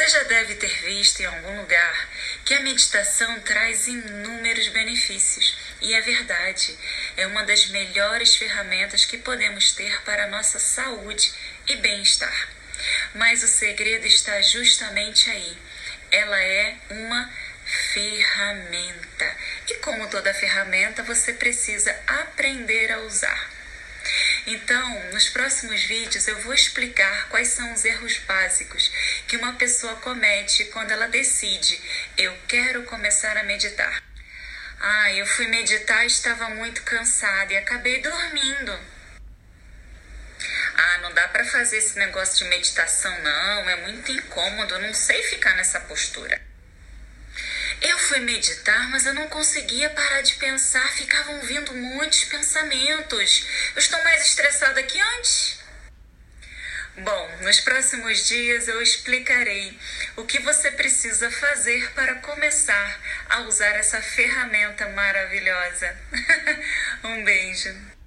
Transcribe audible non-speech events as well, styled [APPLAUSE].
Você já deve ter visto em algum lugar que a meditação traz inúmeros benefícios. E é verdade, é uma das melhores ferramentas que podemos ter para a nossa saúde e bem-estar. Mas o segredo está justamente aí. Ela é uma ferramenta. E como toda ferramenta, você precisa aprender a usar. Então, nos próximos vídeos eu vou explicar quais são os erros básicos que uma pessoa comete quando ela decide: eu quero começar a meditar. Ah, eu fui meditar estava muito cansada e acabei dormindo. Ah, não dá para fazer esse negócio de meditação não, é muito incômodo, não sei ficar nessa postura. Fui meditar, mas eu não conseguia parar de pensar, ficavam vindo muitos pensamentos. Eu estou mais estressada que antes. Bom, nos próximos dias eu explicarei o que você precisa fazer para começar a usar essa ferramenta maravilhosa. [LAUGHS] um beijo.